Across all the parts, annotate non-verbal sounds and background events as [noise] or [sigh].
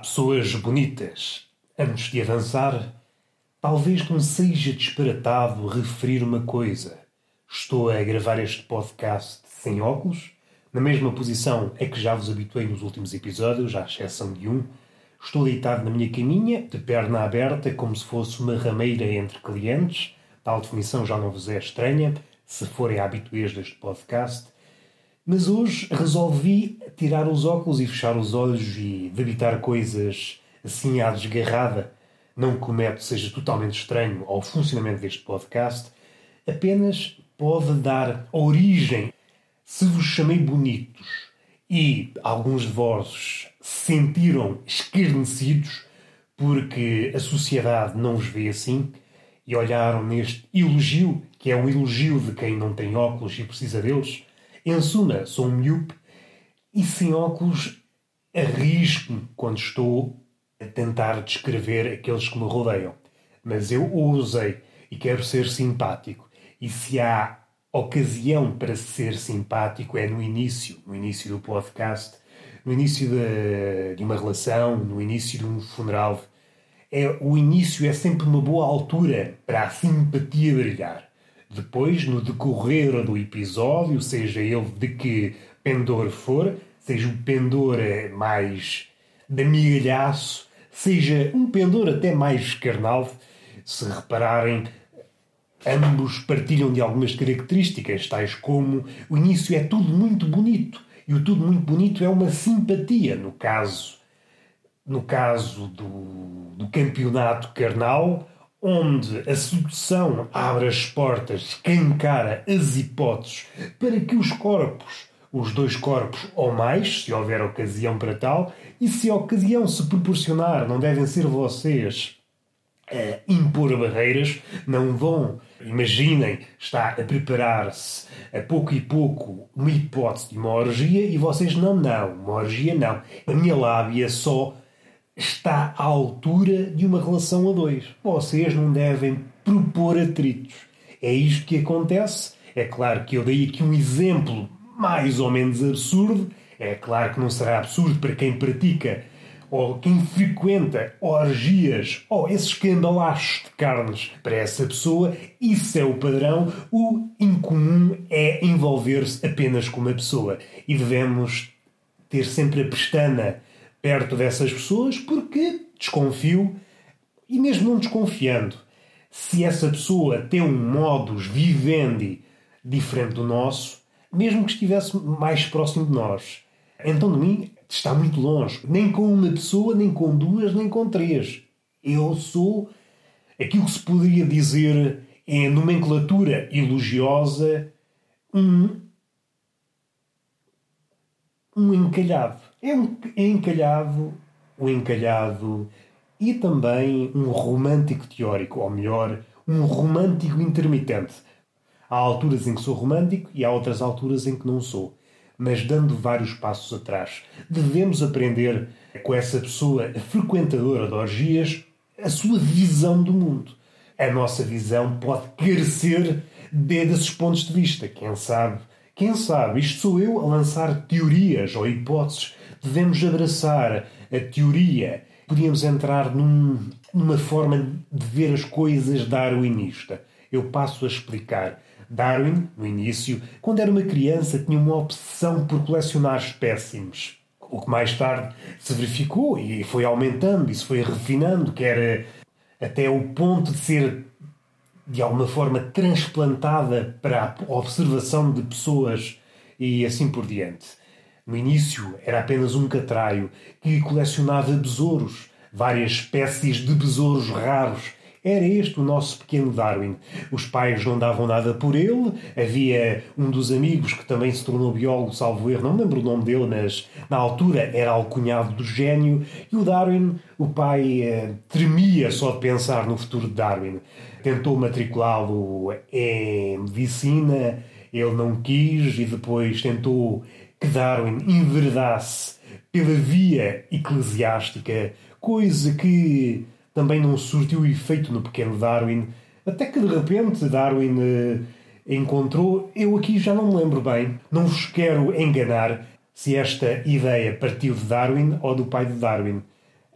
Pessoas bonitas. Antes de avançar, talvez não seja disparatado referir uma coisa. Estou a gravar este podcast sem óculos, na mesma posição é que já vos habituei nos últimos episódios, à exceção de um. Estou deitado na minha caminha, de perna aberta, como se fosse uma rameira entre clientes. Tal definição já não vos é estranha, se forem habituês deste podcast. Mas hoje resolvi tirar os óculos e fechar os olhos e debitar coisas assim à desgarrada. Não que o método seja totalmente estranho ao funcionamento deste podcast, apenas pode dar origem. Se vos chamei bonitos e alguns de vós se sentiram escarnecidos porque a sociedade não os vê assim e olharam neste elogio, que é um elogio de quem não tem óculos e precisa deles, em suma, sou um miúpe e sem óculos arrisco-me quando estou a tentar descrever aqueles que me rodeiam. Mas eu ousei e quero ser simpático. E se há ocasião para ser simpático é no início, no início do podcast, no início de, de uma relação, no início de um funeral. É, o início é sempre uma boa altura para a simpatia brilhar. Depois, no decorrer do episódio, seja ele de que pendor for, seja um pendor mais de amigalhaço, seja um pendor até mais carnal, se repararem, ambos partilham de algumas características, tais como o início é tudo muito bonito, e o tudo muito bonito é uma simpatia, no caso, no caso do, do campeonato carnal, onde a sedução abre as portas, escancara as hipóteses para que os corpos, os dois corpos ou mais, se houver ocasião para tal, e se a ocasião se proporcionar, não devem ser vocês a impor barreiras, não vão, imaginem, está a preparar-se a pouco e pouco uma hipótese de uma orgia e vocês não, não, uma orgia não. A minha lábia só está à altura de uma relação a dois. Vocês não devem propor atritos. É isto que acontece. É claro que eu dei aqui um exemplo mais ou menos absurdo. É claro que não será absurdo para quem pratica ou quem frequenta orgias ou esses cambalachos de carnes para essa pessoa, isso é o padrão. O incomum é envolver-se apenas com uma pessoa. E devemos ter sempre a pestana perto dessas pessoas porque desconfio, e mesmo não desconfiando, se essa pessoa tem um modus vivendi diferente do nosso, mesmo que estivesse mais próximo de nós, então de mim está muito longe. Nem com uma pessoa, nem com duas, nem com três. Eu sou aquilo que se poderia dizer em nomenclatura elogiosa um um encalhado. É um encalhado, um encalhado e também um romântico teórico, ou melhor, um romântico intermitente. Há alturas em que sou romântico e há outras alturas em que não sou. Mas dando vários passos atrás, devemos aprender com essa pessoa frequentadora de orgias a sua visão do mundo. A nossa visão pode carecer desses pontos de vista. Quem sabe quem sabe, isto sou eu a lançar teorias ou hipóteses. Devemos abraçar a teoria. Podíamos entrar num, numa forma de ver as coisas darwinista. Eu passo a explicar. Darwin, no início, quando era uma criança, tinha uma obsessão por colecionar espécimes. O que mais tarde se verificou e foi aumentando e se foi refinando, que era até o ponto de ser de alguma forma transplantada para a observação de pessoas e assim por diante. No início era apenas um catraio que colecionava besouros, várias espécies de besouros raros era este o nosso pequeno Darwin. Os pais não davam nada por ele. Havia um dos amigos que também se tornou biólogo, salvo erro, não me lembro o nome dele, mas na altura era alcunhado do gênio. E o Darwin, o pai eh, tremia só de pensar no futuro de Darwin. Tentou matriculá-lo em medicina, ele não quis e depois tentou que Darwin enveredasse pela via eclesiástica, coisa que também não surtiu efeito no pequeno Darwin, até que de repente Darwin eh, encontrou. Eu aqui já não me lembro bem, não vos quero enganar. se esta ideia partiu de Darwin ou do pai de Darwin.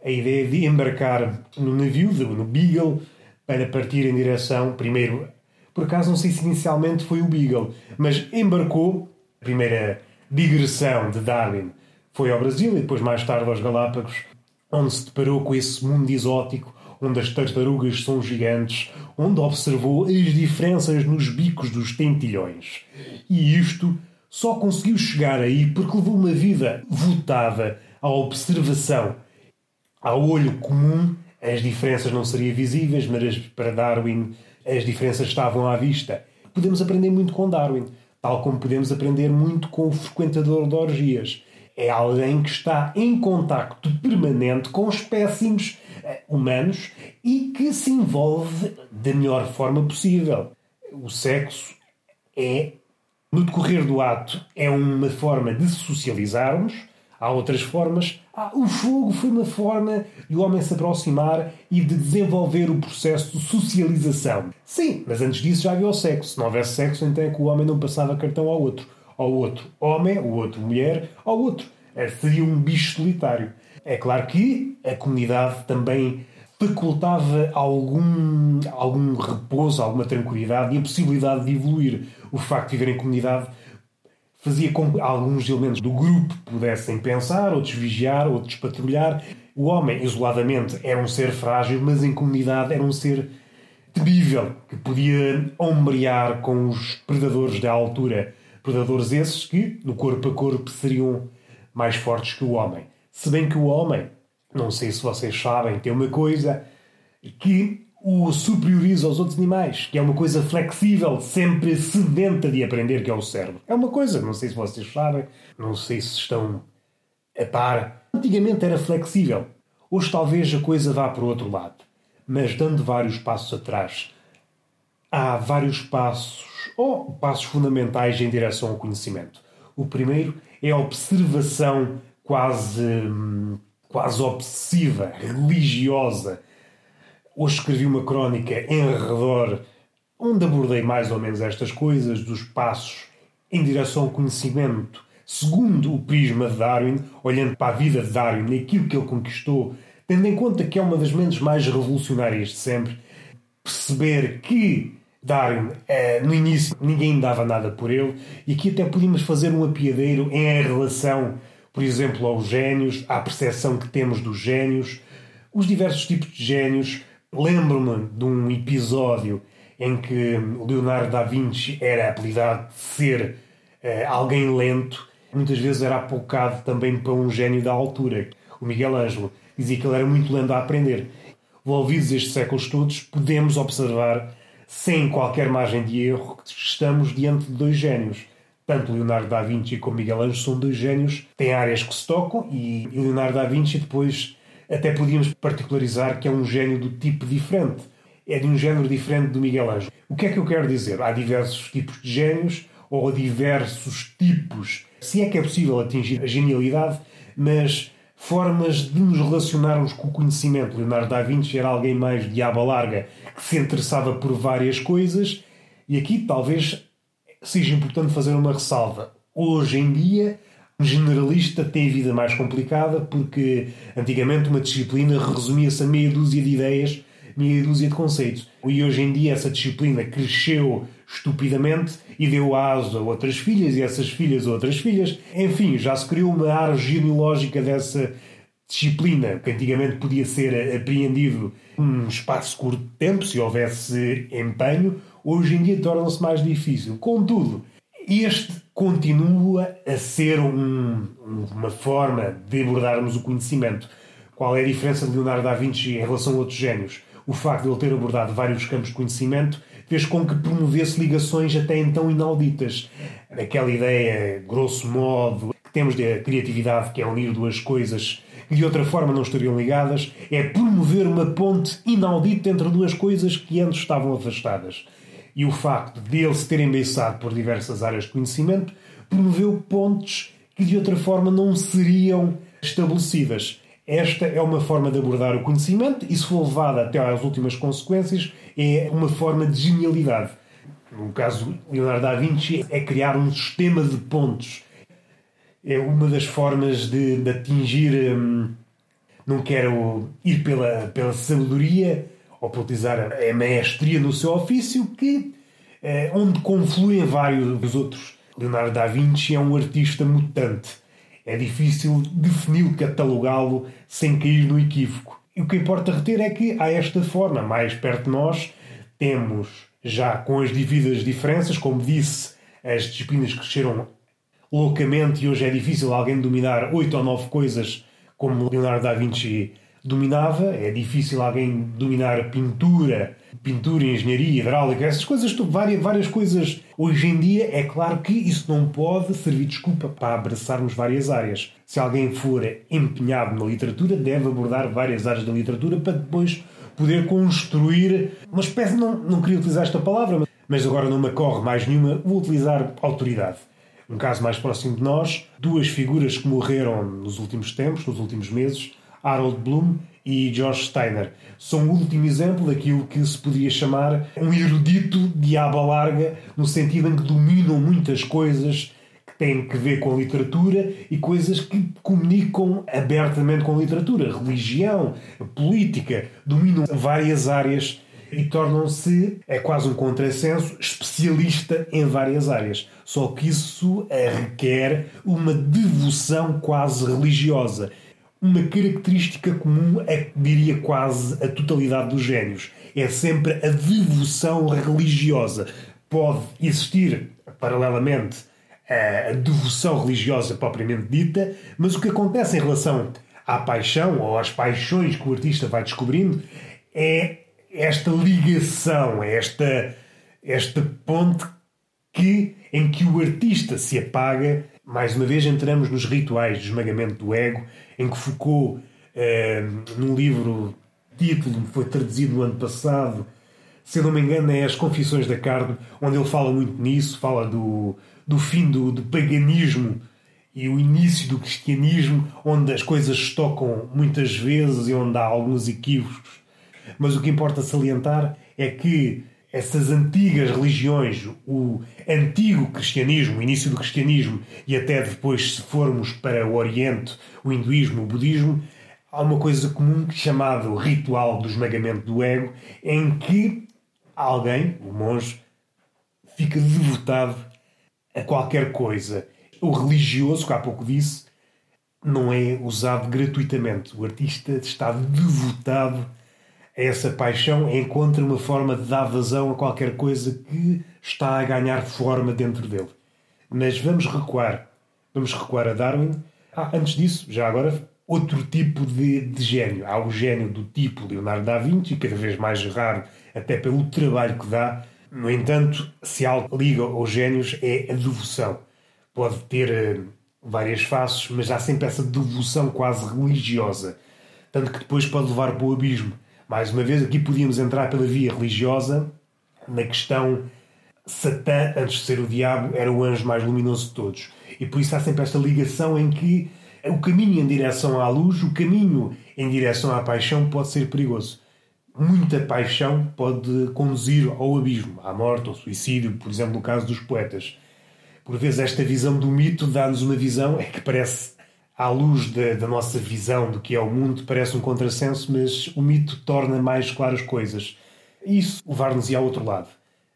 A ideia de embarcar no navio, no Beagle, para partir em direção, primeiro, por acaso não sei se inicialmente foi o Beagle, mas embarcou, a primeira digressão de Darwin foi ao Brasil e depois mais tarde aos Galápagos, onde se deparou com esse mundo exótico, onde as tartarugas são gigantes, onde observou as diferenças nos bicos dos tentilhões. E isto só conseguiu chegar aí porque levou uma vida votada à observação. Ao olho comum, as diferenças não seriam visíveis, mas para Darwin as diferenças estavam à vista. Podemos aprender muito com Darwin, tal como podemos aprender muito com o frequentador de orgias. É alguém que está em contacto permanente com espécimes eh, humanos e que se envolve da melhor forma possível. O sexo é no decorrer do ato, é uma forma de socializarmos. Há outras formas. Ah, o fogo foi uma forma de o homem se aproximar e de desenvolver o processo de socialização. Sim, mas antes disso já havia o sexo. Se não houvesse sexo, então é que o homem não passava cartão ao outro. Ao outro homem, ao outro mulher, ao outro. É, seria um bicho solitário. É claro que a comunidade também facultava algum, algum repouso, alguma tranquilidade e a possibilidade de evoluir. O facto de viver em comunidade fazia com que alguns elementos do grupo pudessem pensar, outros vigiar, outros patrulhar. O homem, isoladamente, era um ser frágil, mas em comunidade era um ser temível, que podia ombrear com os predadores da altura. Predadores esses que, no corpo a corpo, seriam mais fortes que o homem. Se bem que o homem não sei se vocês sabem, tem uma coisa que o superioriza aos outros animais, que é uma coisa flexível, sempre sedenta de aprender, que é o cérebro. É uma coisa, não sei se vocês sabem, não sei se estão a par. Antigamente era flexível. Hoje talvez a coisa vá para o outro lado. Mas dando vários passos atrás, há vários passos, ou passos fundamentais em direção ao conhecimento. O primeiro é a observação quase hum, quase obsessiva, religiosa. Hoje escrevi uma crónica em redor, onde abordei mais ou menos estas coisas, dos passos em direção ao conhecimento, segundo o prisma de Darwin, olhando para a vida de Darwin e aquilo que ele conquistou, tendo em conta que é uma das mentes mais revolucionárias de sempre, perceber que Darwin, eh, no início, ninguém dava nada por ele, e aqui até podíamos fazer um apiadeiro em relação por exemplo, aos gênios, à percepção que temos dos gênios, os diversos tipos de gênios. Lembro-me de um episódio em que Leonardo da Vinci era apelidado de ser uh, alguém lento, muitas vezes era apocado também para um gênio da altura. O Miguel Ângelo dizia que ele era muito lento a aprender. Envolvidos estes séculos todos, podemos observar, sem qualquer margem de erro, que estamos diante de dois gênios tanto Leonardo da Vinci como Miguel Ângelo são dois gênios, têm áreas que se tocam e Leonardo da Vinci depois até podíamos particularizar que é um gênio do tipo diferente. É de um género diferente do Miguel Ângelo. O que é que eu quero dizer? Há diversos tipos de gênios ou diversos tipos, se é que é possível atingir a genialidade, mas formas de nos relacionarmos com o conhecimento. Leonardo da Vinci era alguém mais de aba larga, que se interessava por várias coisas, e aqui talvez seja importante fazer uma ressalva. Hoje em dia, um generalista tem a vida mais complicada porque antigamente uma disciplina resumia-se a meia dúzia de ideias, meia dúzia de conceitos. E hoje em dia essa disciplina cresceu estupidamente e deu aso a outras filhas e essas filhas a outras filhas. Enfim, já se criou uma árvore genealógica dessa disciplina que antigamente podia ser apreendido num espaço curto de tempo, se houvesse empenho, hoje em dia torna-se mais difícil. Contudo, este continua a ser um, uma forma de abordarmos o conhecimento. Qual é a diferença de Leonardo da Vinci em relação a outros génios? O facto de ele ter abordado vários campos de conhecimento fez com que promovesse ligações até então inauditas. Aquela ideia, grosso modo, que temos da criatividade, que é unir duas coisas que de outra forma não estariam ligadas, é promover uma ponte inaudita entre duas coisas que antes estavam afastadas e o facto de ele se ter embeiçado por diversas áreas de conhecimento promoveu pontes que de outra forma não seriam estabelecidas. Esta é uma forma de abordar o conhecimento e, se for levada até às últimas consequências, é uma forma de genialidade. No caso de Leonardo da Vinci, é criar um sistema de pontos. é uma das formas de, de atingir. Hum, não quero ir pela, pela sabedoria ou por utilizar a maestria no seu ofício, que é, onde confluem vários outros. Leonardo da Vinci é um artista mutante. É difícil defini-lo, catalogá-lo sem cair no equívoco. E o que importa reter é que, há esta forma, mais perto de nós, temos já com as devidas diferenças, como disse, as disciplinas cresceram loucamente e hoje é difícil alguém dominar oito ou nove coisas como Leonardo da Vinci dominava. É difícil alguém dominar pintura, pintura, engenharia, hidráulica, essas coisas, várias, várias coisas. Hoje em dia, é claro que isso não pode servir desculpa para abraçarmos várias áreas. Se alguém for empenhado na literatura, deve abordar várias áreas da literatura para depois poder construir uma espécie. Não, não queria utilizar esta palavra, mas agora não me corre mais nenhuma, vou utilizar autoridade um caso mais próximo de nós, duas figuras que morreram nos últimos tempos, nos últimos meses, Harold Bloom e George Steiner. São o último exemplo daquilo que se poderia chamar um erudito de aba larga, no sentido em que dominam muitas coisas que têm que ver com a literatura e coisas que comunicam abertamente com a literatura. Religião, política, dominam várias áreas e tornam-se, é quase um contrassenso, especialista em várias áreas. Só que isso requer uma devoção quase religiosa. Uma característica comum é, diria, quase a totalidade dos gênios. É sempre a devoção religiosa. Pode existir, paralelamente, a devoção religiosa propriamente dita, mas o que acontece em relação à paixão ou às paixões que o artista vai descobrindo é esta ligação, esta, esta ponte que, em que o artista se apaga. Mais uma vez entramos nos rituais de esmagamento do ego, em que Foucault, eh, num livro, título foi traduzido no ano passado, se não me engano, é As Confissões da Carne, onde ele fala muito nisso, fala do, do fim do, do paganismo e o início do cristianismo, onde as coisas se tocam muitas vezes e onde há alguns equívocos. Mas o que importa salientar é que essas antigas religiões, o antigo cristianismo, o início do cristianismo e até depois, se formos para o Oriente, o hinduísmo, o budismo, há uma coisa comum chamada ritual do esmagamento do ego, em que alguém, o monge, fica devotado a qualquer coisa. O religioso, que há pouco disse, não é usado gratuitamente. O artista está devotado essa paixão encontra uma forma de dar vazão a qualquer coisa que está a ganhar forma dentro dele. Mas vamos recuar. Vamos recuar a Darwin. Ah, antes disso, já agora, outro tipo de, de gênio. Há o gênio do tipo Leonardo da Vinci, cada vez mais raro, até pelo trabalho que dá. No entanto, se algo liga aos gênios é a devoção. Pode ter uh, várias faces, mas há sempre essa devoção quase religiosa. Tanto que depois pode levar para o abismo mais uma vez, aqui podíamos entrar pela via religiosa, na questão Satã, antes de ser o diabo, era o anjo mais luminoso de todos. E por isso há sempre esta ligação em que o caminho em direção à luz, o caminho em direção à paixão pode ser perigoso. Muita paixão pode conduzir ao abismo, à morte, ao suicídio, por exemplo, no caso dos poetas. Por vezes, esta visão do mito dá-nos uma visão é que parece à luz da, da, nossa visão do que é o mundo, parece um contrassenso, mas o mito torna mais claras coisas. Isso levar-nos ao outro lado.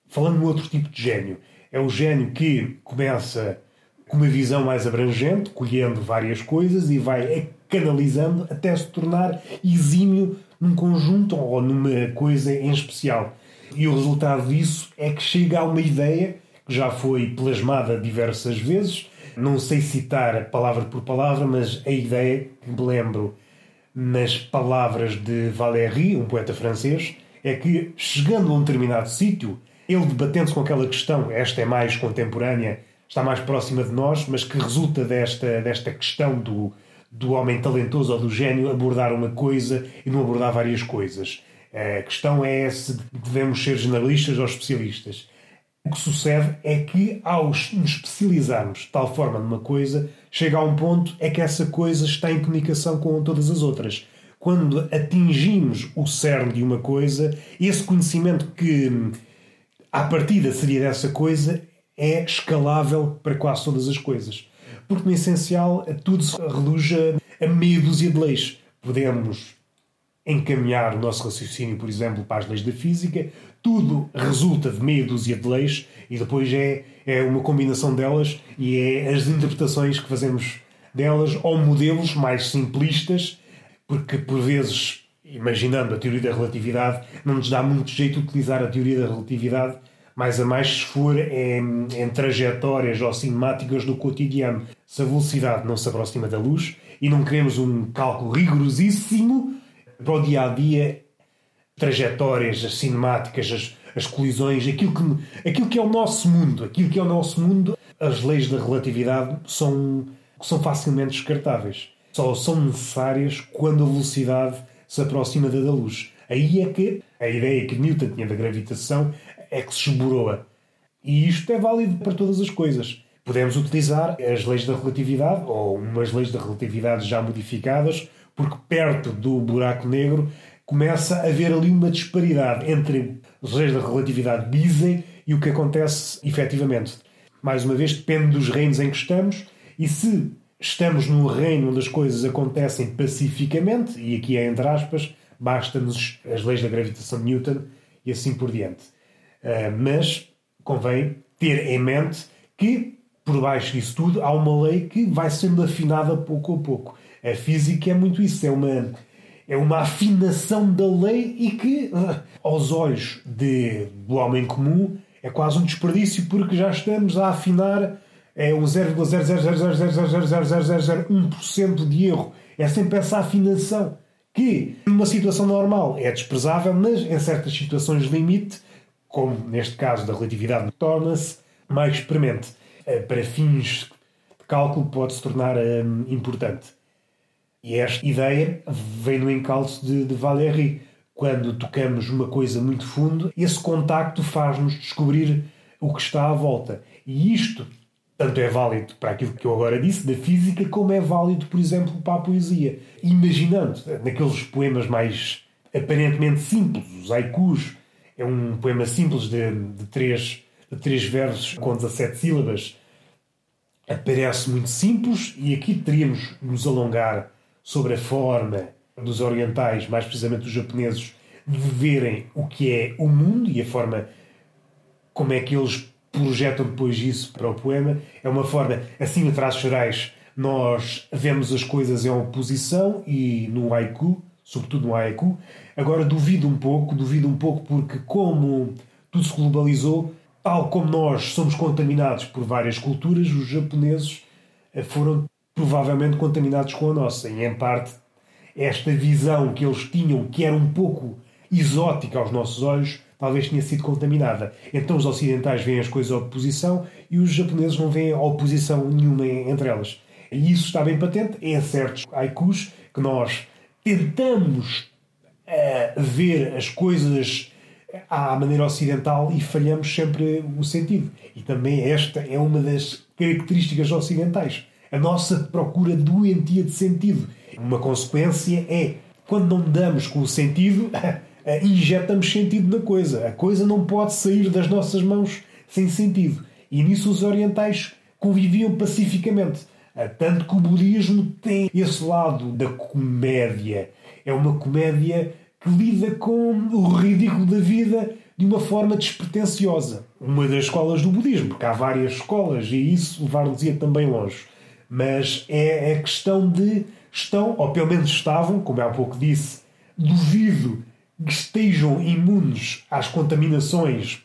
Falando no outro tipo de gênio, é o gênio que começa com uma visão mais abrangente, colhendo várias coisas e vai canalizando até se tornar exímio num conjunto ou numa coisa em especial. E o resultado disso é que chega a uma ideia que já foi plasmada diversas vezes não sei citar palavra por palavra, mas a ideia que me lembro nas palavras de Valéry, um poeta francês, é que, chegando a um determinado sítio, ele debatendo-se com aquela questão, esta é mais contemporânea, está mais próxima de nós, mas que resulta desta, desta questão do, do homem talentoso ou do gênio abordar uma coisa e não abordar várias coisas. A questão é se devemos ser generalistas ou especialistas. O que sucede é que, ao nos especializarmos de tal forma numa coisa, chega a um ponto é que essa coisa está em comunicação com todas as outras. Quando atingimos o cerne de uma coisa, esse conhecimento que à partida seria dessa coisa é escalável para quase todas as coisas. porque no essencial tudo se reduz a meia dúzia de leis. Podemos encaminhar o nosso raciocínio, por exemplo, para as leis da física, tudo resulta de meia dúzia de leis e depois é, é uma combinação delas e é as interpretações que fazemos delas ou modelos mais simplistas, porque por vezes, imaginando a teoria da relatividade, não nos dá muito jeito utilizar a teoria da relatividade mais a mais se for em, em trajetórias ou cinemáticas do cotidiano. Se a velocidade não se aproxima da luz e não queremos um cálculo rigorosíssimo para o dia a dia, trajetórias, as cinemáticas, as, as colisões, aquilo que, aquilo que é o nosso mundo, aquilo que é o nosso mundo, as leis da relatividade são, são facilmente descartáveis. Só são necessárias quando a velocidade se aproxima da da luz. Aí é que a ideia que Newton tinha da gravitação é que se esboroa. E isto é válido para todas as coisas. Podemos utilizar as leis da relatividade ou umas leis da relatividade já modificadas, porque perto do buraco negro começa a haver ali uma disparidade entre as leis da relatividade dizem e o que acontece efetivamente. Mais uma vez, depende dos reinos em que estamos e se estamos num reino onde as coisas acontecem pacificamente, e aqui é entre aspas, basta-nos as leis da gravitação de Newton e assim por diante. Uh, mas convém ter em mente que, por baixo disso tudo, há uma lei que vai sendo afinada pouco a pouco. A física é muito isso, é uma, é uma afinação da lei e que, uh, aos olhos de, do homem comum, é quase um desperdício porque já estamos a afinar é um 0,000000001% de erro. É sempre essa afinação que, numa situação normal, é desprezável, mas em certas situações limite como neste caso da relatividade, torna-se mais premente. Eh, para fins de cálculo, pode se tornar um, importante. E esta ideia vem no encalço de, de Valéry. Quando tocamos uma coisa muito fundo, esse contacto faz-nos descobrir o que está à volta. E isto tanto é válido para aquilo que eu agora disse, da física, como é válido, por exemplo, para a poesia. Imaginando, naqueles poemas mais aparentemente simples, os haikus, é um poema simples de, de, três, de três versos com 17 sílabas. Aparece muito simples e aqui teríamos de nos alongar sobre a forma dos orientais, mais precisamente dos japoneses, de verem o que é o mundo e a forma como é que eles projetam depois isso para o poema. É uma forma, assim, em traços gerais, nós vemos as coisas em oposição e no haiku sobretudo no haiku. Agora duvido um pouco, duvido um pouco porque como tudo se globalizou, tal como nós somos contaminados por várias culturas, os japoneses eh, foram provavelmente contaminados com a nossa. E em parte esta visão que eles tinham, que era um pouco exótica aos nossos olhos, talvez tenha sido contaminada. Então os ocidentais veem as coisas à oposição e os japoneses não veem oposição nenhuma entre elas. E isso está bem patente em certos haikus que nós tentamos uh, ver as coisas à maneira ocidental e falhamos sempre o sentido. E também esta é uma das características ocidentais. A nossa procura doentia de sentido. Uma consequência é, quando não damos com o sentido, [laughs] injetamos sentido na coisa. A coisa não pode sair das nossas mãos sem sentido. E nisso os orientais conviviam pacificamente. Ah, tanto que o budismo tem esse lado da comédia. É uma comédia que lida com o ridículo da vida de uma forma despretensiosa. Uma das escolas do budismo, porque há várias escolas e isso levar-nos-ia também longe. Mas é a questão de estão, ou pelo menos estavam, como há pouco disse, duvido que estejam imunes às contaminações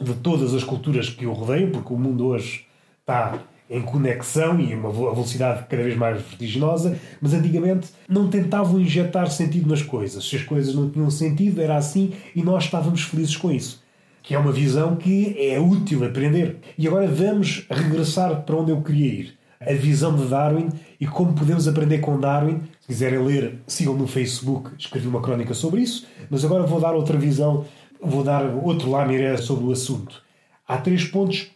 de todas as culturas que o rodeiam, porque o mundo hoje está em conexão e uma velocidade cada vez mais vertiginosa, mas antigamente não tentavam injetar sentido nas coisas. Se as coisas não tinham sentido, era assim e nós estávamos felizes com isso. Que é uma visão que é útil aprender. E agora vamos regressar para onde eu queria ir. A visão de Darwin e como podemos aprender com Darwin. Se quiserem ler, sigam no Facebook, escrevi uma crónica sobre isso, mas agora vou dar outra visão, vou dar outro lamiré sobre o assunto. Há três pontos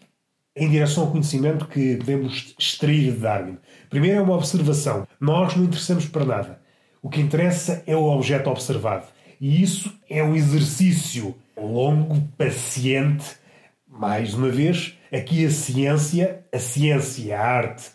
em direção ao conhecimento que podemos extrair de Darwin. Primeiro é uma observação. Nós não interessamos para nada. O que interessa é o objeto observado. E isso é um exercício longo, paciente. Mais uma vez, aqui a ciência, a ciência, a arte,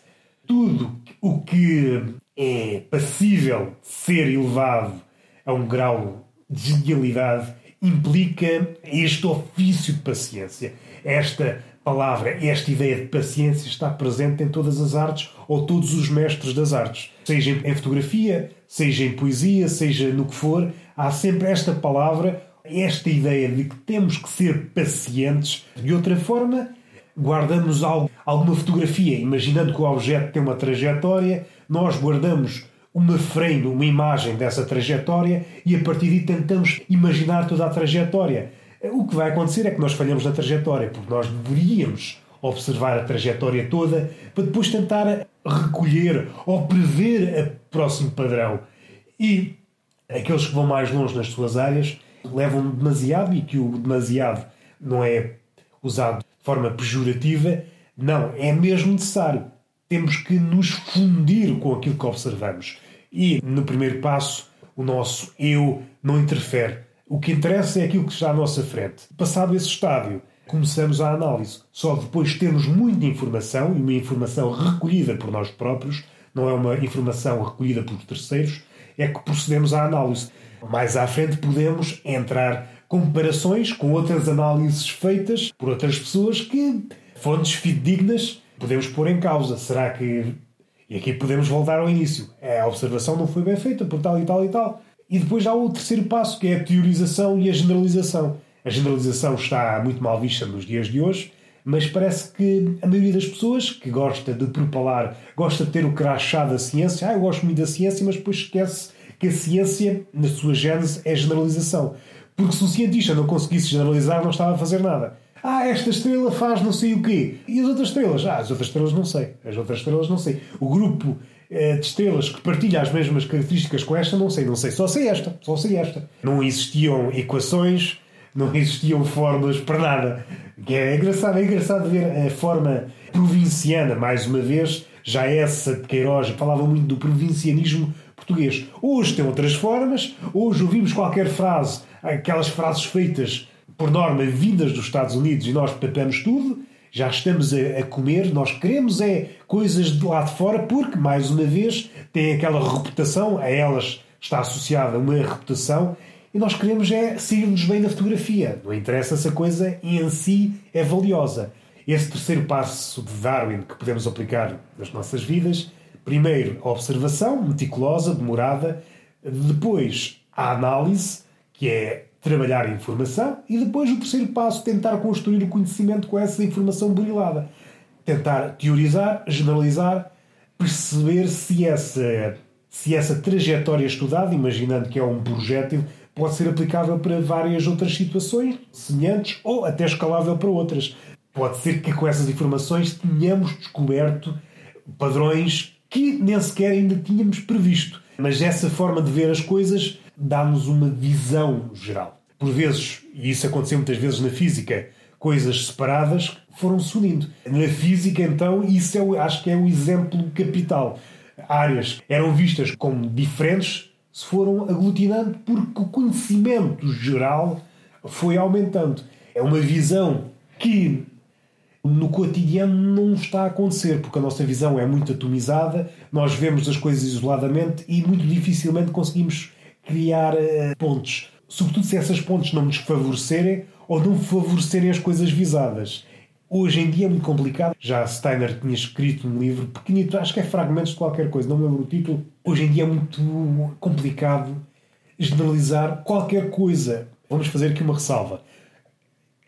tudo o que é passível de ser elevado a um grau de genialidade implica este ofício de paciência. Esta palavra, esta ideia de paciência está presente em todas as artes ou todos os mestres das artes. Seja em fotografia, seja em poesia, seja no que for, há sempre esta palavra, esta ideia de que temos que ser pacientes. De outra forma, guardamos algo, alguma fotografia, imaginando que o objeto tem uma trajetória, nós guardamos uma frame, uma imagem dessa trajetória e a partir daí tentamos imaginar toda a trajetória. O que vai acontecer é que nós falhamos na trajetória, porque nós deveríamos observar a trajetória toda para depois tentar recolher ou prever o próximo padrão. E aqueles que vão mais longe nas suas áreas levam demasiado e que o demasiado não é usado forma pejorativa, não, é mesmo necessário. Temos que nos fundir com aquilo que observamos. E no primeiro passo, o nosso eu não interfere. O que interessa é aquilo que está à nossa frente. Passado esse estádio, começamos a análise. Só depois temos muita informação, e uma informação recolhida por nós próprios, não é uma informação recolhida por terceiros, é que procedemos à análise. Mais à frente podemos entrar comparações com outras análises feitas por outras pessoas que fontes fidedignas podemos pôr em causa. Será que. E aqui podemos voltar ao início. A observação não foi bem feita por tal e tal e tal. E depois há o terceiro passo, que é a teorização e a generalização. A generalização está muito mal vista nos dias de hoje, mas parece que a maioria das pessoas que gosta de propalar, gosta de ter o crachá da ciência, ah, eu gosto muito da ciência, mas depois esquece que a ciência, na sua gênese, é generalização. Porque se o cientista não conseguisse generalizar, não estava a fazer nada. Ah, esta estrela faz não sei o quê. E as outras estrelas? Ah, as outras estrelas não sei. As outras estrelas não sei. O grupo eh, de estrelas que partilha as mesmas características com esta, não sei. Não sei. Só sei esta. Só sei esta. Não existiam equações, não [laughs] existiam fórmulas para nada. Que é engraçado, é engraçado ver a forma provinciana, mais uma vez, já essa de Queiroz falava muito do provincianismo português. Hoje tem outras formas, hoje ouvimos qualquer frase, aquelas frases feitas por norma vindas dos Estados Unidos e nós papamos tudo, já estamos a, a, comer, nós queremos é coisas de lá de fora porque, mais uma vez, tem aquela reputação, a elas está associada uma reputação e nós queremos é sair-nos bem na fotografia. Não interessa se a coisa em si é valiosa. Esse terceiro passo de Darwin que podemos aplicar nas nossas vidas, primeiro a observação meticulosa, demorada, depois a análise, que é trabalhar a informação, e depois o terceiro passo, tentar construir o conhecimento com essa informação burilada. Tentar teorizar, generalizar, perceber se essa, se essa trajetória estudada, imaginando que é um projétil, pode ser aplicável para várias outras situações semelhantes ou até escalável para outras. Pode ser que com essas informações tenhamos descoberto padrões que nem sequer ainda tínhamos previsto. Mas essa forma de ver as coisas dá-nos uma visão geral. Por vezes, e isso aconteceu muitas vezes na física, coisas separadas foram se unindo. Na física, então, isso é, acho que é o exemplo capital. Áreas eram vistas como diferentes, se foram aglutinando porque o conhecimento geral foi aumentando. É uma visão que no cotidiano não está a acontecer, porque a nossa visão é muito atomizada, nós vemos as coisas isoladamente e muito dificilmente conseguimos criar uh, pontes. Sobretudo se essas pontes não nos favorecerem ou não favorecerem as coisas visadas. Hoje em dia é muito complicado. Já Steiner tinha escrito um livro pequenito, acho que é Fragmentos de qualquer coisa, não me lembro o título. Hoje em dia é muito complicado generalizar qualquer coisa. Vamos fazer aqui uma ressalva.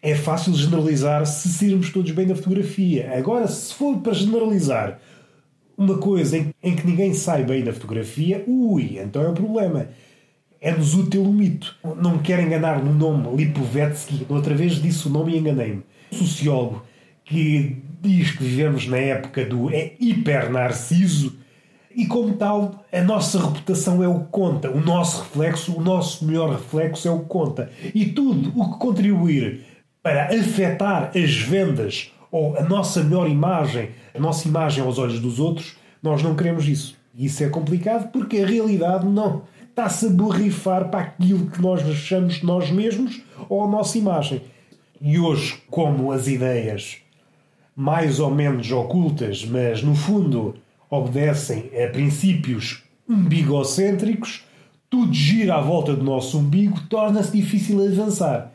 É fácil generalizar se sairmos todos bem da fotografia. Agora, se for para generalizar uma coisa em, em que ninguém sai bem da fotografia, ui, então é um problema. É-nos útil o mito. Não quero enganar no nome Lipovetsky. Outra vez disse o nome e enganei-me. Sociólogo que diz que vivemos na época do é hiper-narciso e, como tal, a nossa reputação é o que conta. O nosso reflexo, o nosso melhor reflexo é o que conta. E tudo o que contribuir para afetar as vendas ou a nossa melhor imagem, a nossa imagem aos olhos dos outros, nós não queremos isso. Isso é complicado porque a realidade não está-se a borrifar para aquilo que nós achamos de nós mesmos ou a nossa imagem. E hoje, como as ideias mais ou menos ocultas, mas no fundo obedecem a princípios umbigocêntricos, tudo gira à volta do nosso umbigo, torna-se difícil avançar.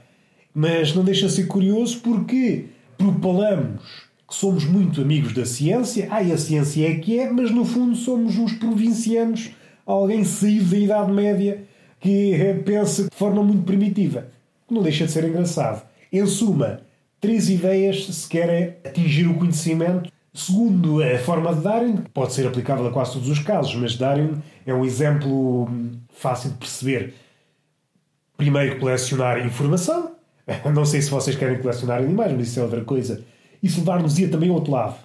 Mas não deixa de ser curioso porque propalamos que somos muito amigos da ciência, e a ciência é que é, mas no fundo somos uns provincianos, alguém saído da Idade Média que pensa de forma muito primitiva. Não deixa de ser engraçado. Em suma, três ideias se querem atingir o conhecimento segundo a forma de Darwin, que pode ser aplicável a quase todos os casos, mas Darwin é um exemplo fácil de perceber. Primeiro, colecionar informação. [laughs] Não sei se vocês querem colecionar animais, mas isso é outra coisa. Isso levar-nos-ia também ao outro lado.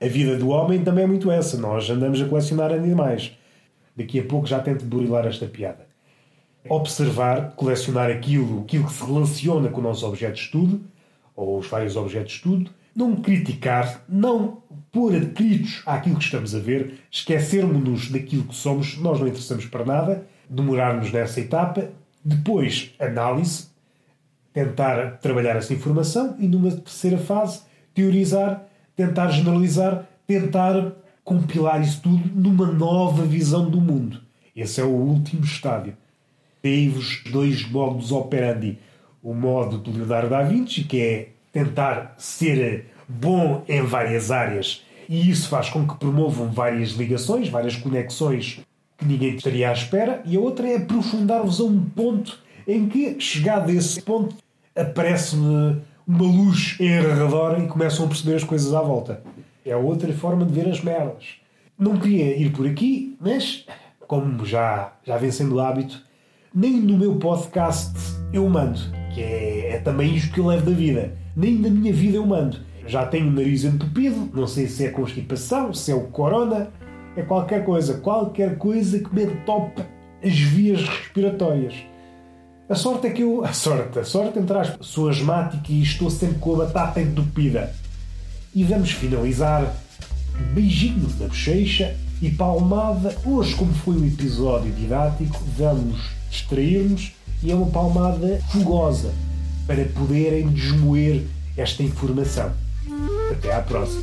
A vida do homem também é muito essa. Nós andamos a colecionar animais. Daqui a pouco já tento burilar esta piada. Observar, colecionar aquilo, aquilo que se relaciona com o nosso objeto de estudo, ou os vários objetos de estudo, não criticar, não pôr atritos àquilo que estamos a ver, esquecermos-nos daquilo que somos, nós não interessamos para nada, demorarmos nessa etapa, depois análise, tentar trabalhar essa informação e numa terceira fase teorizar, tentar generalizar, tentar compilar isso tudo numa nova visão do mundo. Esse é o último estádio. Dei-vos dois modos operandi. O modo do Leonardo da Vinci, que é tentar ser bom em várias áreas, e isso faz com que promovam várias ligações, várias conexões que ninguém estaria à espera, e a outra é aprofundar-vos a um ponto em que, chegado a esse ponto, aparece-me uma luz em redor e começam a perceber as coisas à volta. É outra forma de ver as merdas. Não queria ir por aqui, mas, como já, já vem sendo hábito, nem no meu podcast eu mando, que é, é também isto que eu levo da vida. Nem na minha vida eu mando. Já tenho o nariz entupido, não sei se é constipação, se é o corona, é qualquer coisa. Qualquer coisa que me entope as vias respiratórias. A sorte é que eu. A sorte, a sorte entre aspas, sou asmático e estou sempre com a batata entupida. E vamos finalizar beijinho na bochecha e palmada. Hoje, como foi um episódio didático, vamos distrair-nos e é uma palmada fogosa para poderem desmoer esta informação. Até à próxima!